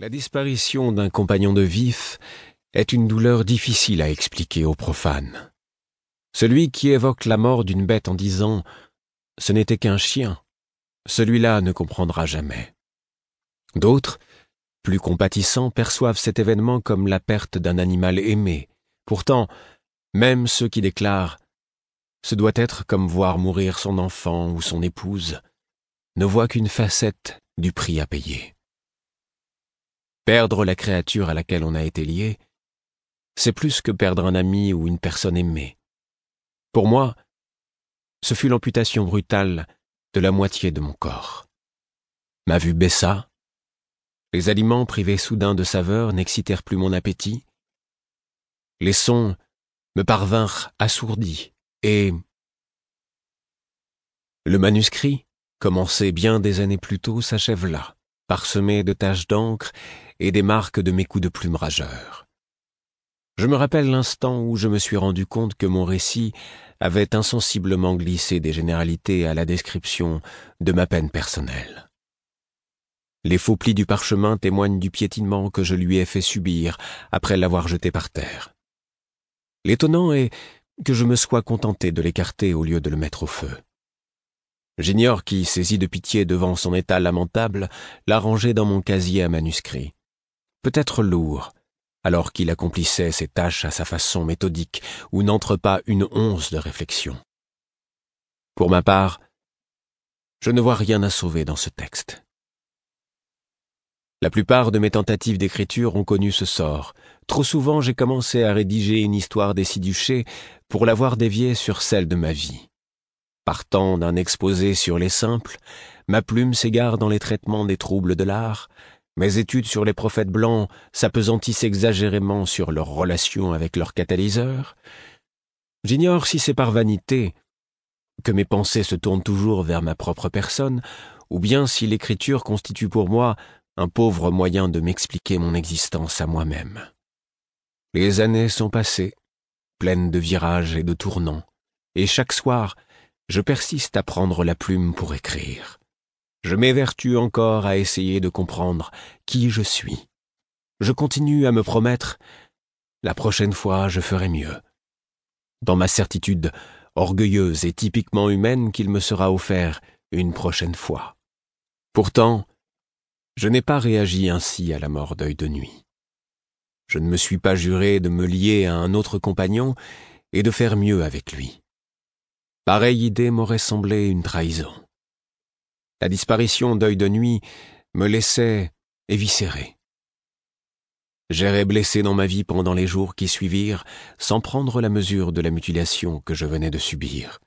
La disparition d'un compagnon de vif est une douleur difficile à expliquer aux profanes. Celui qui évoque la mort d'une bête en disant ⁇ Ce n'était qu'un chien ⁇ celui-là ne comprendra jamais. D'autres, plus compatissants, perçoivent cet événement comme la perte d'un animal aimé. Pourtant, même ceux qui déclarent ⁇ Ce doit être comme voir mourir son enfant ou son épouse ⁇ ne voient qu'une facette du prix à payer. Perdre la créature à laquelle on a été lié, c'est plus que perdre un ami ou une personne aimée. Pour moi, ce fut l'amputation brutale de la moitié de mon corps. Ma vue baissa, les aliments privés soudain de saveur n'excitèrent plus mon appétit, les sons me parvinrent assourdis, et le manuscrit, commencé bien des années plus tôt, s'achève là, parsemé de taches d'encre et des marques de mes coups de plume rageurs. Je me rappelle l'instant où je me suis rendu compte que mon récit avait insensiblement glissé des généralités à la description de ma peine personnelle. Les faux plis du parchemin témoignent du piétinement que je lui ai fait subir après l'avoir jeté par terre. L'étonnant est que je me sois contenté de l'écarter au lieu de le mettre au feu. J'ignore qui, saisi de pitié devant son état lamentable, l'a rangé dans mon casier à manuscrits peut-être lourd, alors qu'il accomplissait ses tâches à sa façon méthodique, où n'entre pas une once de réflexion. Pour ma part, je ne vois rien à sauver dans ce texte. La plupart de mes tentatives d'écriture ont connu ce sort. Trop souvent j'ai commencé à rédiger une histoire des Siduchés pour l'avoir déviée sur celle de ma vie. Partant d'un exposé sur les simples, ma plume s'égare dans les traitements des troubles de l'art, mes études sur les prophètes blancs s'apesantissent exagérément sur leurs relations avec leurs catalyseurs. J'ignore si c'est par vanité que mes pensées se tournent toujours vers ma propre personne, ou bien si l'écriture constitue pour moi un pauvre moyen de m'expliquer mon existence à moi-même. Les années sont passées, pleines de virages et de tournants, et chaque soir, je persiste à prendre la plume pour écrire je m'évertue encore à essayer de comprendre qui je suis. Je continue à me promettre la prochaine fois je ferai mieux. Dans ma certitude orgueilleuse et typiquement humaine qu'il me sera offert une prochaine fois. Pourtant, je n'ai pas réagi ainsi à la mort d'œil de nuit. Je ne me suis pas juré de me lier à un autre compagnon et de faire mieux avec lui. Pareille idée m'aurait semblé une trahison. La disparition d'œil de nuit me laissait éviscéré. J'errais blessé dans ma vie pendant les jours qui suivirent, sans prendre la mesure de la mutilation que je venais de subir.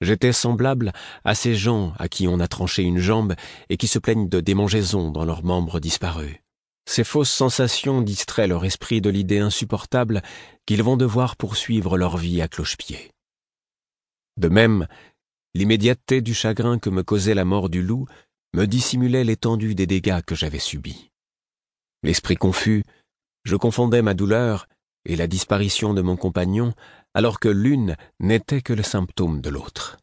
J'étais semblable à ces gens à qui on a tranché une jambe et qui se plaignent de démangeaisons dans leurs membres disparus. Ces fausses sensations distraient leur esprit de l'idée insupportable qu'ils vont devoir poursuivre leur vie à cloche-pied. De même, L'immédiateté du chagrin que me causait la mort du loup me dissimulait l'étendue des dégâts que j'avais subis. L'esprit confus, je confondais ma douleur et la disparition de mon compagnon alors que l'une n'était que le symptôme de l'autre.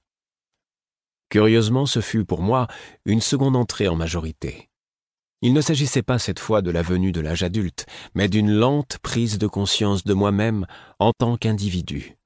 Curieusement, ce fut pour moi une seconde entrée en majorité. Il ne s'agissait pas cette fois de la venue de l'âge adulte, mais d'une lente prise de conscience de moi-même en tant qu'individu.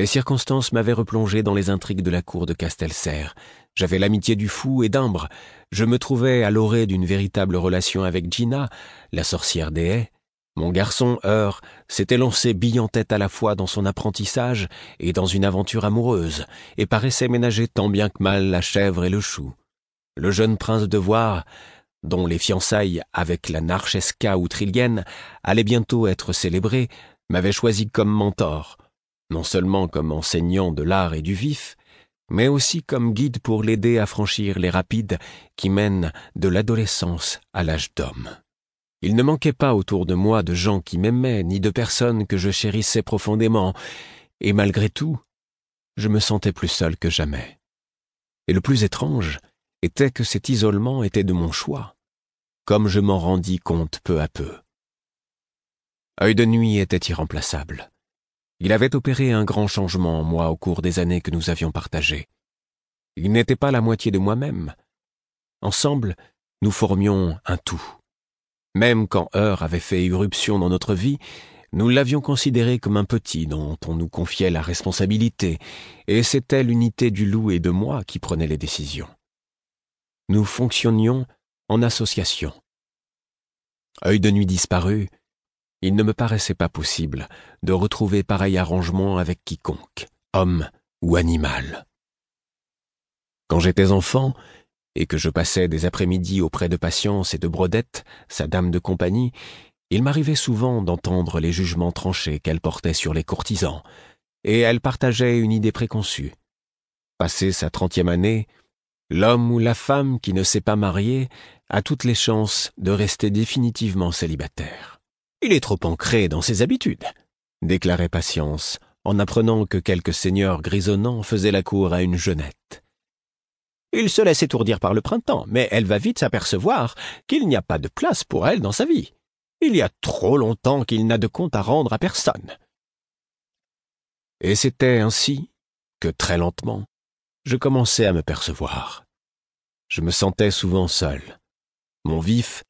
Les circonstances m'avaient replongé dans les intrigues de la cour de Castelcer. J'avais l'amitié du fou et d'Imbre. Je me trouvais à l'orée d'une véritable relation avec Gina, la sorcière des haies. Mon garçon, Heur, s'était lancé bille en tête à la fois dans son apprentissage et dans une aventure amoureuse, et paraissait ménager tant bien que mal la chèvre et le chou. Le jeune prince de Voir, dont les fiançailles avec la Narchesca ou Trillienne allaient bientôt être célébrées, m'avait choisi comme mentor, non seulement comme enseignant de l'art et du vif, mais aussi comme guide pour l'aider à franchir les rapides qui mènent de l'adolescence à l'âge d'homme. Il ne manquait pas autour de moi de gens qui m'aimaient, ni de personnes que je chérissais profondément, et malgré tout, je me sentais plus seul que jamais. Et le plus étrange était que cet isolement était de mon choix, comme je m'en rendis compte peu à peu. Œil de nuit était irremplaçable. Il avait opéré un grand changement en moi au cours des années que nous avions partagées. Il n'était pas la moitié de moi-même. Ensemble, nous formions un tout. Même quand Heur avait fait irruption dans notre vie, nous l'avions considéré comme un petit dont on nous confiait la responsabilité, et c'était l'unité du loup et de moi qui prenait les décisions. Nous fonctionnions en association. Œil de nuit disparu, il ne me paraissait pas possible de retrouver pareil arrangement avec quiconque, homme ou animal. Quand j'étais enfant, et que je passais des après-midi auprès de Patience et de Brodette, sa dame de compagnie, il m'arrivait souvent d'entendre les jugements tranchés qu'elle portait sur les courtisans, et elle partageait une idée préconçue. Passé sa trentième année, l'homme ou la femme qui ne s'est pas marié a toutes les chances de rester définitivement célibataire. Il est trop ancré dans ses habitudes, déclarait Patience, en apprenant que quelques seigneurs grisonnants faisaient la cour à une jeunette. Il se laisse étourdir par le printemps, mais elle va vite s'apercevoir qu'il n'y a pas de place pour elle dans sa vie. Il y a trop longtemps qu'il n'a de compte à rendre à personne. Et c'était ainsi que, très lentement, je commençais à me percevoir. Je me sentais souvent seul. Mon vif,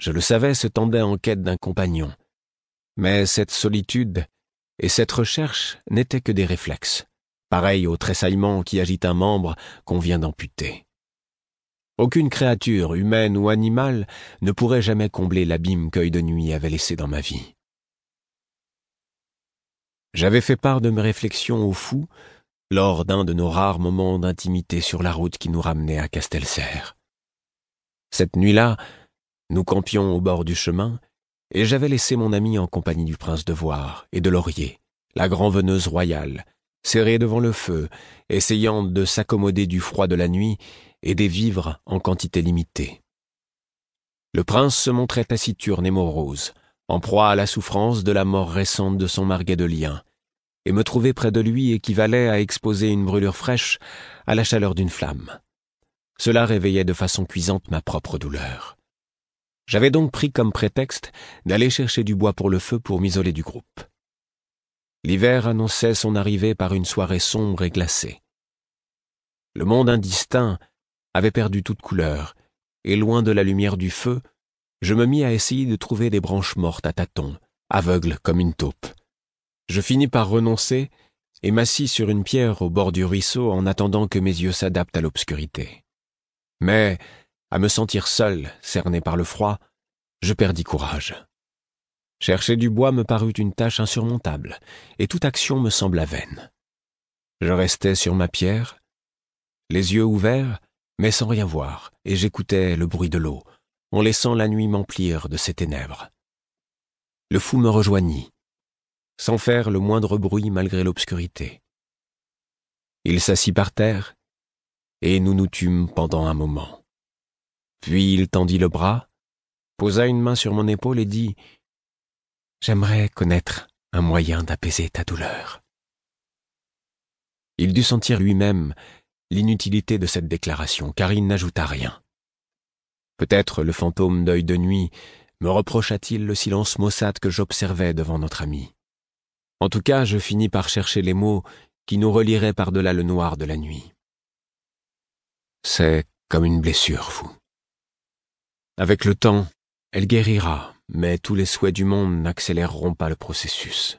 je le savais, se tendait en quête d'un compagnon. Mais cette solitude et cette recherche n'étaient que des réflexes pareil au tressaillement qui agite un membre qu'on vient d'amputer. Aucune créature, humaine ou animale, ne pourrait jamais combler l'abîme qu'œil de nuit avait laissé dans ma vie. J'avais fait part de mes réflexions au fou lors d'un de nos rares moments d'intimité sur la route qui nous ramenait à Castelserre. Cette nuit-là, nous campions au bord du chemin, et j'avais laissé mon ami en compagnie du prince de Voir et de Laurier, la grand-veneuse royale, serré devant le feu, essayant de s'accommoder du froid de la nuit et des vivres en quantité limitée. Le prince se montrait taciturne et morose, en proie à la souffrance de la mort récente de son marguet de lien, et me trouver près de lui équivalait à exposer une brûlure fraîche à la chaleur d'une flamme. Cela réveillait de façon cuisante ma propre douleur. J'avais donc pris comme prétexte d'aller chercher du bois pour le feu pour m'isoler du groupe. L'hiver annonçait son arrivée par une soirée sombre et glacée. Le monde indistinct avait perdu toute couleur, et loin de la lumière du feu, je me mis à essayer de trouver des branches mortes à tâtons, aveugle comme une taupe. Je finis par renoncer et m'assis sur une pierre au bord du ruisseau en attendant que mes yeux s'adaptent à l'obscurité. Mais, à me sentir seul, cerné par le froid, je perdis courage. Chercher du bois me parut une tâche insurmontable, et toute action me sembla vaine. Je restais sur ma pierre, les yeux ouverts, mais sans rien voir, et j'écoutais le bruit de l'eau, en laissant la nuit m'emplir de ses ténèbres. Le fou me rejoignit, sans faire le moindre bruit malgré l'obscurité. Il s'assit par terre, et nous nous tûmes pendant un moment. Puis il tendit le bras, posa une main sur mon épaule et dit J'aimerais connaître un moyen d'apaiser ta douleur. Il dut sentir lui-même l'inutilité de cette déclaration, car il n'ajouta rien. Peut-être le fantôme d'œil de nuit me reprocha-t-il le silence maussade que j'observais devant notre ami. En tout cas, je finis par chercher les mots qui nous relieraient par-delà le noir de la nuit. C'est comme une blessure, vous. Avec le temps, elle guérira, mais tous les souhaits du monde n'accéléreront pas le processus.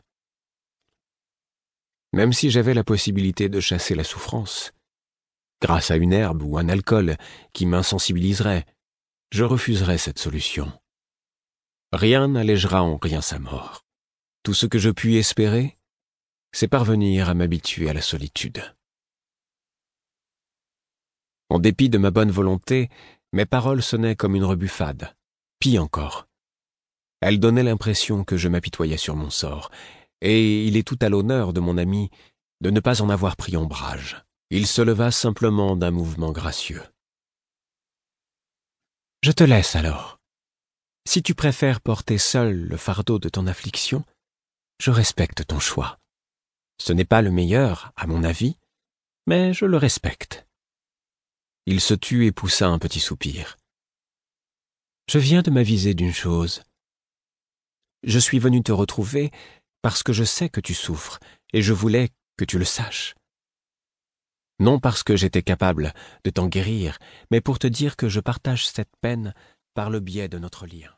Même si j'avais la possibilité de chasser la souffrance, grâce à une herbe ou un alcool qui m'insensibiliserait, je refuserais cette solution. Rien n'allégera en rien sa mort. Tout ce que je puis espérer, c'est parvenir à m'habituer à la solitude. En dépit de ma bonne volonté, mes paroles sonnaient comme une rebuffade. Pis encore, elle donnait l'impression que je m'apitoyais sur mon sort, et il est tout à l'honneur de mon ami de ne pas en avoir pris ombrage. Il se leva simplement d'un mouvement gracieux. Je te laisse alors. Si tu préfères porter seul le fardeau de ton affliction, je respecte ton choix. Ce n'est pas le meilleur, à mon avis, mais je le respecte. Il se tut et poussa un petit soupir. Je viens de m'aviser d'une chose. Je suis venu te retrouver parce que je sais que tu souffres, et je voulais que tu le saches. Non parce que j'étais capable de t'en guérir, mais pour te dire que je partage cette peine par le biais de notre lien.